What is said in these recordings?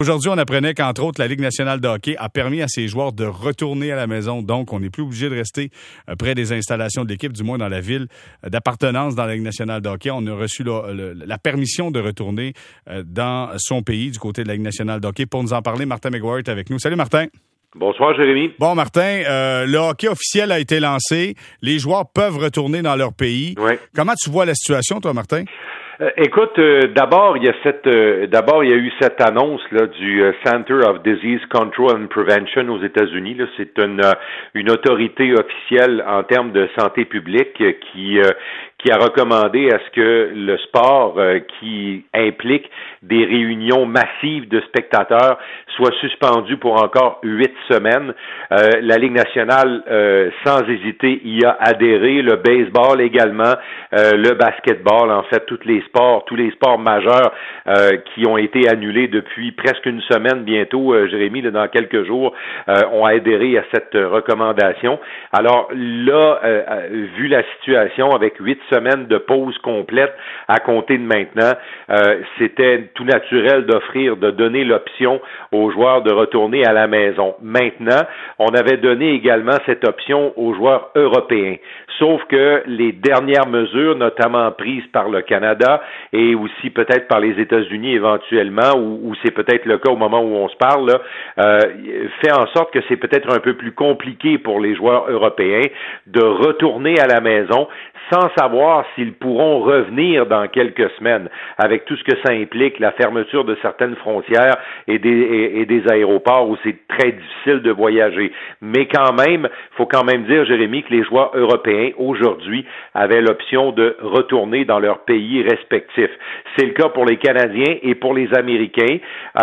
Aujourd'hui, on apprenait qu'entre autres, la Ligue nationale de hockey a permis à ses joueurs de retourner à la maison. Donc, on n'est plus obligé de rester euh, près des installations de l'équipe, du moins dans la ville euh, d'appartenance dans la Ligue nationale de hockey. On a reçu la, permission de retourner euh, dans son pays, du côté de la Ligue nationale de hockey. Pour nous en parler, Martin McGuire est avec nous. Salut, Martin. Bonsoir, Jérémy. Bon, Martin, le hockey officiel a été lancé. Les joueurs peuvent retourner dans leur pays. Oui. Comment tu vois la situation, toi, Martin? Euh, écoute, euh, d'abord il y a cette, euh, d'abord il y a eu cette annonce là du Center of Disease Control and Prevention aux États-Unis. Là, c'est une une autorité officielle en termes de santé publique qui qui a recommandé à ce que le sport euh, qui implique des réunions massives de spectateurs soit suspendu pour encore huit semaines. Euh, la Ligue nationale, euh, sans hésiter, y a adhéré. Le baseball également, le basketball, en fait, tous les sports, tous les sports majeurs qui ont été annulés depuis presque une semaine bientôt, Jérémy, dans quelques jours, ont adhéré à cette recommandation. Alors là, vu la situation avec huit semaines de pause complète à compter de maintenant. Euh, c'était tout naturel d'offrir, de donner l'option aux joueurs de retourner à la maison. Maintenant, on avait donné également cette option aux joueurs européens. Sauf que les dernières mesures, notamment prises par le Canada et aussi peut-être par les États-Unis éventuellement, ou, c'est peut-être le cas au moment où on se parle, euh, fait en sorte que c'est peut-être un peu plus compliqué pour les joueurs européens de retourner à la maison sans savoir s'ils pourront revenir dans quelques semaines, avec tout ce que ça implique, la fermeture de certaines frontières et des, aéroports où c'est très difficile de voyager. Mais quand même, faut quand même dire, Jérémy, que les joueurs européens, aujourd'hui, avaient l'option de retourner dans leur pays respectif. C'est le cas pour les Canadiens et pour les Américains.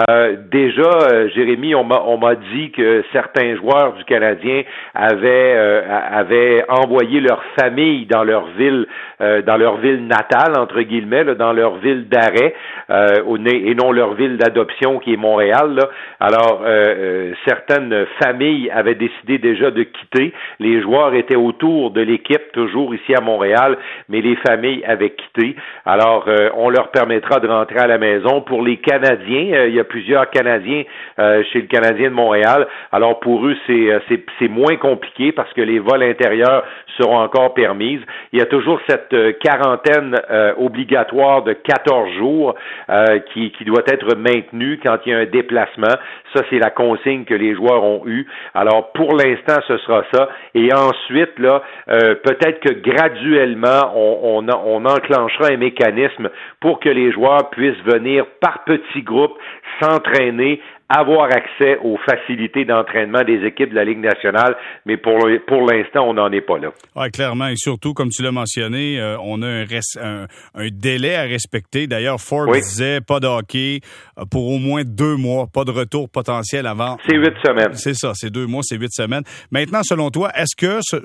Euh, déjà, euh, Jérémy, on m'a dit que certains joueurs du Canadien avaient, euh, avaient envoyé leur famille dans leur ville, euh, dans leur ville natale entre guillemets, dans leur ville d'arrêt, euh, et non leur ville d'adoption qui est Montréal. Alors euh, certaines familles avaient décidé déjà de quitter. Les joueurs étaient autour de l'équipe toujours ici à Montréal, mais les familles avaient quitté. Alors on leur permettra de rentrer à la maison. Pour les Canadiens, il y a plusieurs Canadiens chez le Canadien de Montréal. Alors pour eux c'est moins compliqué parce que les vols intérieurs seront encore permises. Il y a toujours euh, quarantaine euh, obligatoire de 14 jours euh, qui, doit être maintenue quand il y a un déplacement. Ça, c'est la consigne que les joueurs ont eue. Alors, pour l'instant, ce sera ça. Et ensuite, là, peut-être que graduellement, on, on enclenchera un mécanisme pour que les joueurs puissent venir par petits groupes s'entraîner avoir accès aux facilités d'entraînement des équipes de la Ligue nationale, mais pour, pour l'instant, on n'en est pas là. Oui, clairement, et surtout, comme tu l'as mentionné, euh, on a un, un, délai à respecter. D'ailleurs, Ford disait pas de hockey euh, pour au moins deux mois, pas de retour potentiel avant. C'est huit semaines. C'est ça, c'est deux mois, c'est huit semaines. Maintenant, selon toi, est-ce que ce,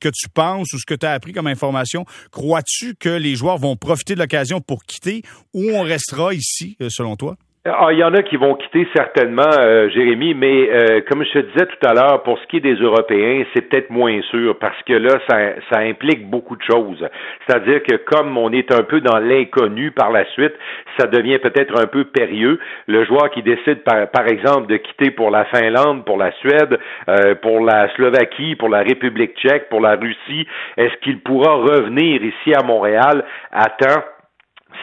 que tu penses ou ce que tu as appris comme information, crois-tu que les joueurs vont profiter de l'occasion pour quitter ou on restera ici, euh, selon toi? Ah, il y en a qui vont quitter certainement, euh, Jérémy, mais euh, comme je te disais tout à l'heure, pour ce qui est des Européens, c'est peut-être moins sûr parce que là, ça, ça implique beaucoup de choses. C'est-à-dire que comme on est un peu dans l'inconnu par la suite, ça devient peut-être un peu périlleux. Le joueur qui décide, par, par exemple, de quitter pour la Finlande, pour la Suède, euh, pour la Slovaquie, pour la République tchèque, pour la Russie, est-ce qu'il pourra revenir ici à Montréal à temps?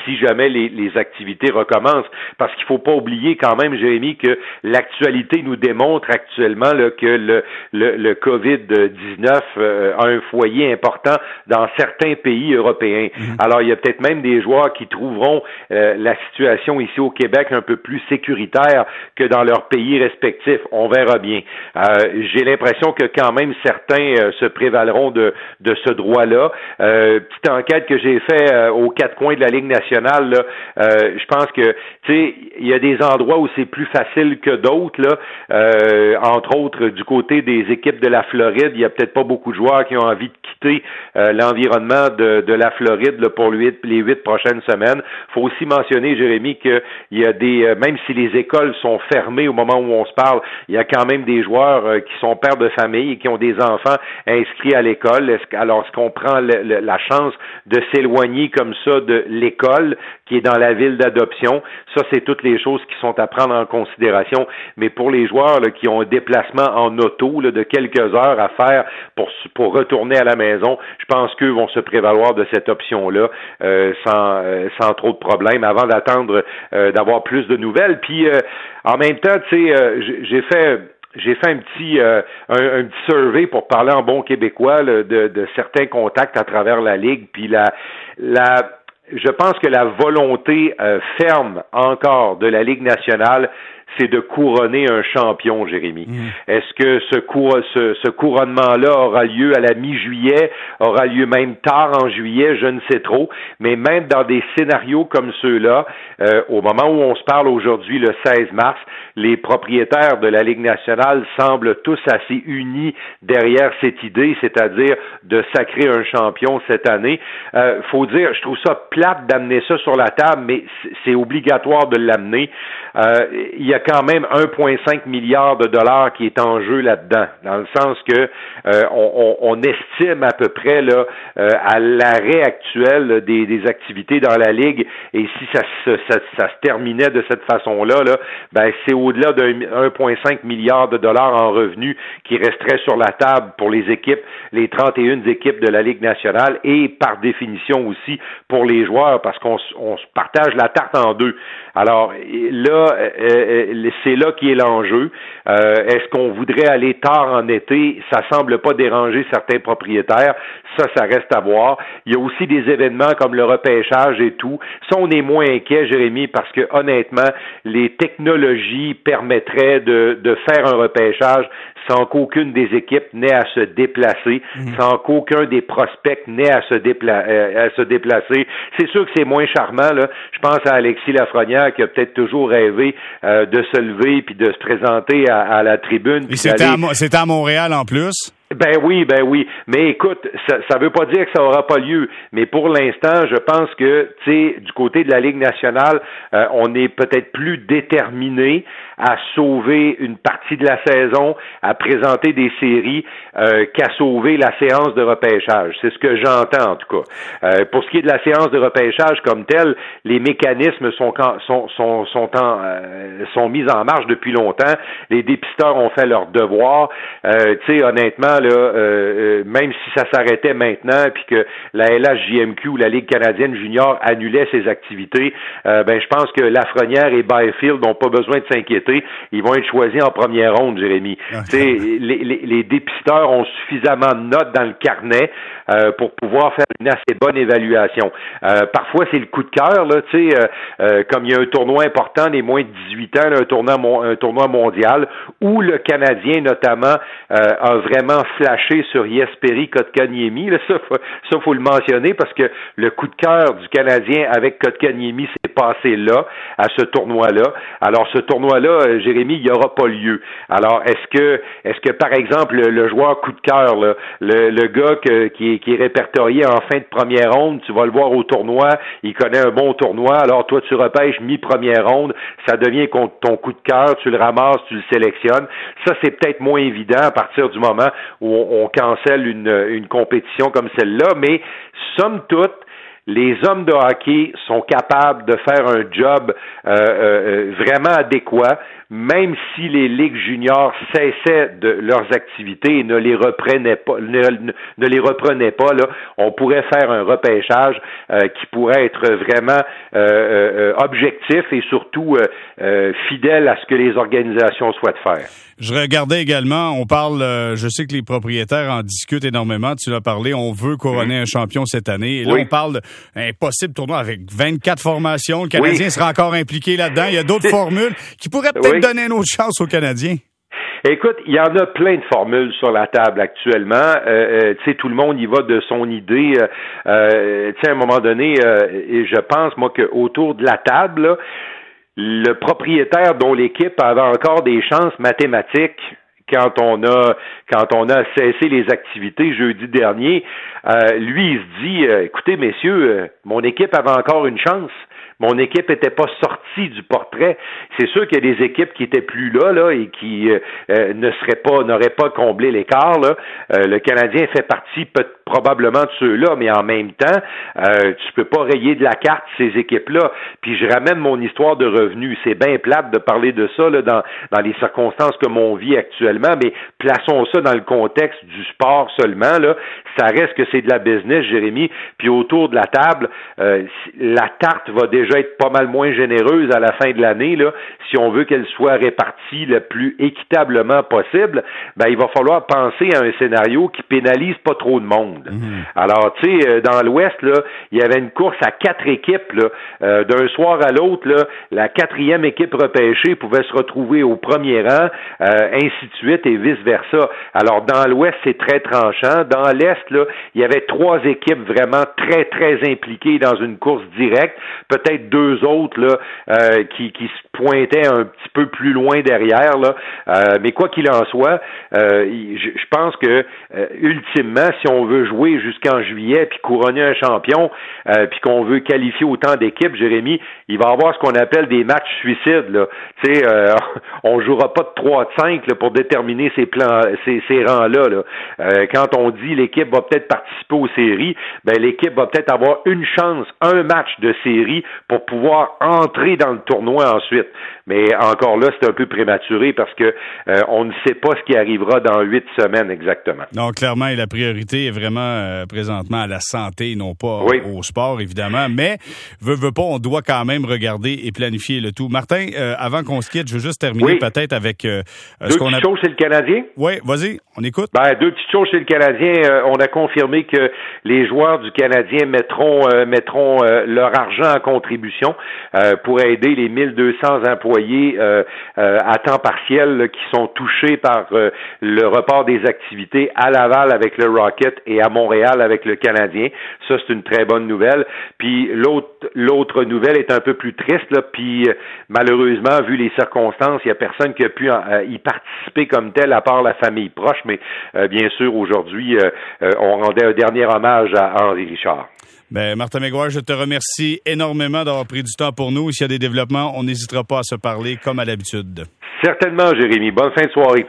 Si jamais les, les, activités recommencent. Parce qu'il ne faut pas oublier quand même, Jérémy, que l'actualité nous démontre actuellement là, que le, le, le COVID-19 euh, a un foyer important dans certains pays européens. Mhm. Alors, il y a peut-être même des joueurs qui trouveront euh, la situation ici au Québec un peu plus sécuritaire que dans leurs pays respectifs. On verra bien. Euh, J'ai l'impression que quand même certains euh, se prévaleront de, de ce droit-là. petite enquête que j'ai fait aux quatre coins de la Ligue nationale euh, je pense que tu sais, il y a des endroits où c'est plus facile que d'autres là. Euh, entre autres, du côté des équipes de la Floride, il y a peut-être pas beaucoup de joueurs qui ont envie de quitter euh, l'environnement de, de, la Floride là, pour les huit prochaines semaines. faut aussi mentionner, Jérémy, qu'il y a des, même si les écoles sont fermées au moment où on se parle, il y a quand même des joueurs qui sont pères de famille et qui ont des enfants inscrits à l'école. Alors, est-ce qu'on prend la chance de s'éloigner comme ça de l'école? Qui est dans la ville d'adoption. Ça, c'est toutes les choses qui sont à prendre en considération. Mais pour les joueurs qui ont un déplacement en auto de quelques heures à faire pour, pour retourner à la maison, je pense qu'eux vont se prévaloir de cette option-là euh, sans, euh, sans trop de problèmes avant d'attendre euh, d'avoir plus de nouvelles. Puis en même temps, tu sais, j'ai fait j'ai fait un petit un, petit survey pour parler en bon québécois de, de, certains contacts à travers la ligue. Puis la la je pense que la volonté ferme encore de la Ligue nationale, c'est de couronner un champion, Jérémy. Mm. Est-ce que ce, ce, couronnement-là aura lieu à la mi-juillet, aura lieu même tard en juillet, je ne sais trop, mais même dans des scénarios comme ceux-là, euh, au moment où on se parle aujourd'hui, le 16 mars, les propriétaires de la Ligue nationale semblent tous assez unis derrière cette idée, c'est-à-dire de sacrer un champion cette année. Euh, faut dire, je trouve ça plate d'amener ça sur la table, mais c'est obligatoire de l'amener. Euh, il y a quand même 1,5 milliard de dollars qui est en jeu là-dedans, dans le sens que euh, on, estime à peu près là euh, à l'arrêt actuel des, des, activités dans la ligue, et si ça, ça, ça, se terminait de cette façon-là, là, ben c'est au-delà d'un 1,5 milliard de dollars en revenus qui resterait sur la table pour les équipes, les 31 équipes de la Ligue nationale, et par définition aussi pour les joueurs, parce qu'on on partage la tarte en deux. Alors là, euh, euh, c'est là qui est l'enjeu. Euh, est-ce qu'on voudrait aller tard en été? Ça semble pas déranger certains propriétaires. Ça, ça reste à voir. Il y a aussi des événements comme le repêchage et tout. Ça, on est moins inquiet, Jérémy, parce que honnêtement, les technologies permettraient de, de faire un repêchage sans qu'aucune des équipes n'ait à se déplacer, mhm. sans qu'aucun des prospects n'ait à se, à se déplacer. C'est sûr que c'est moins charmant. Là. Je pense à Alexis Lafrenière qui a peut-être toujours rêvé euh, de se lever puis de se présenter à, la tribune. C'était à, à Montréal en plus? Ben oui, ben oui. Mais écoute, ça ne veut pas dire que ça n'aura pas lieu. Mais pour l'instant, je pense que, tu sais, du côté de la Ligue nationale, euh, on est peut-être plus déterminé à sauver une partie de la saison, à présenter des séries, euh, qu'à sauver la séance de repêchage. C'est ce que j'entends en tout cas. Euh, pour ce qui est de la séance de repêchage comme telle, les mécanismes sont sont sont sont, en, sont mis en marche depuis longtemps. Les dépisteurs ont fait leur devoir. tu sais, honnêtement là, euh, euh, même si ça s'arrêtait maintenant, puis que la LHJMQ ou la Ligue canadienne junior annulait ses activités, euh, ben je pense que Lafrenière et Byfield n'ont pas besoin de s'inquiéter. Ils vont être choisis en première ronde, Jérémy. les, les, les, dépisteurs ont suffisamment de notes dans le carnet pour pouvoir faire une assez bonne évaluation. parfois, c'est le coup de cœur, là, tu sais, comme il y a un tournoi important des moins de 18 ans, un tournoi, un tournoi mondial, où le Canadien, notamment, a vraiment flashé sur Yesperi Kotkaniemi. ça, faut, ça, faut le mentionner parce que le coup de cœur du Canadien avec Kotkaniemi s'est passé là, à ce tournoi-là. Alors, ce tournoi-là, euh, Jérémy, il n'y aura pas lieu. Alors, est-ce que, est-ce que, par exemple, le, joueur coup de cœur, le, le gars qui, est, qui est répertorié en fin de première ronde, tu vas le voir au tournoi, il connaît un bon tournoi, alors toi, tu repêches mi-première ronde, ça devient ton coup de cœur, tu le ramasses, tu le sélectionnes. Ça, c'est peut-être moins évident à partir du moment où on, cancelle une, une compétition comme celle-là, mais somme toute, les hommes de hockey sont capables de faire un job euh, euh, euh, vraiment adéquat, même si les ligues juniors cessaient de leurs activités et ne les reprenaient pas, ne, les reprenaient pas. Là, on pourrait faire un repêchage qui pourrait être vraiment objectif et surtout fidèle à ce que les organisations souhaitent faire. Je regardais également, on parle, euh, je sais que les propriétaires en discutent énormément, tu l'as parlé, on veut couronner un champion cette année. Et là, on parle d'un possible tournoi avec 24 formations. Le Canadien sera encore impliqué là-dedans. Il y a d'autres formules qui pourraient peut-être donner une autre chance aux Canadiens. Écoute, il y en a plein de formules sur la table actuellement. Euh, euh tu sais, tout le monde y va de son idée. Euh, tu sais, à un moment donné, et je pense moi qu'autour de la table, le propriétaire dont l'équipe avait encore des chances mathématiques quand on a quand on a cessé les activités jeudi dernier, lui il se dit écoutez messieurs, mon équipe avait encore une chance. Mon équipe n'était pas sortie du portrait. C'est sûr qu'il y a des équipes qui étaient plus là, là et qui euh, euh, ne seraient pas, n'auraient pas comblé l'écart. Là. le Canadien fait partie peut probablement de ceux-là, mais en même temps, euh, tu peux pas rayer de la carte ces équipes-là. Puis je ramène mon histoire de revenus. C'est bien plate de parler de ça dans, dans les circonstances que on vit actuellement, mais plaçons ça dans le contexte du sport seulement. Ça reste que c'est de la business, Jérémy. Puis autour de la table, euh, la tarte va déjà être pas mal moins généreuse à la fin de l'année. Là, si on veut qu'elle soit répartie le plus équitablement possible, ben il va falloir penser à un scénario qui pénalise pas trop de monde. Mhm. Alors, tu sais, euh, dans l'Ouest, là, il y avait une course à quatre équipes, là, euh, d'un soir à l'autre, là, la quatrième équipe repêchée pouvait se retrouver au premier rang, euh, ainsi de suite et vice versa. Alors, dans l'Ouest, c'est très tranchant. Dans l'Est, il y avait trois équipes vraiment très, très impliquées dans une course directe. Peut-être deux autres là, qui, qui se pointaient un petit peu plus loin derrière. Là. mais quoi qu'il en soit, je, je pense que ultimement, si on veut jouer jusqu'en juillet, puis couronner un champion, euh, puis qu'on veut qualifier autant d'équipes, Jérémy, il va y avoir ce qu'on appelle des matchs suicides. Là. Euh, on jouera pas de 3 de 5 là, pour déterminer ces plans, ces, ces rangs-là. Là. Euh, quand on dit l'équipe va peut-être participer aux séries, ben l'équipe va peut-être avoir une chance, un match de série pour pouvoir entrer dans le tournoi ensuite. Mais encore là, c'est un peu prématuré parce que euh, on ne sait pas ce qui arrivera dans huit semaines exactement. Non, clairement, la priorité est vraiment euh, présentement à la santé, non pas au sport, évidemment. Mais, veut, veut pas, on doit quand même regarder et planifier le tout. Martin, euh, avant qu'on se quitte, je veux juste terminer peut-être avec ce qu'on a... choses chez le Canadien? Oui, vas-y, on écoute. Ben, deux petites choses chez le Canadien. on a confirmé que les joueurs du Canadien mettront, mettront leur argent en contribution pour aider les 1200 employés euh, euh, à temps partiel qui sont touchés par euh, le report des activités à Laval avec le Rocket et à Montréal avec le Canadien. Ça, c'est une très bonne nouvelle. Puis l'autre nouvelle est un peu plus triste, puis malheureusement, vu les circonstances, il n'y a personne qui a pu y participer comme tel à part la famille proche, mais bien sûr, aujourd'hui, on rendait un dernier hommage à Henri Richard. Ben, Martin Mégoire, je te remercie énormément d'avoir pris du temps pour nous. S'il y a des développements, on n'hésitera pas à se parler comme à l'habitude. Certainement, Jérémy. Bonne fin de soirée.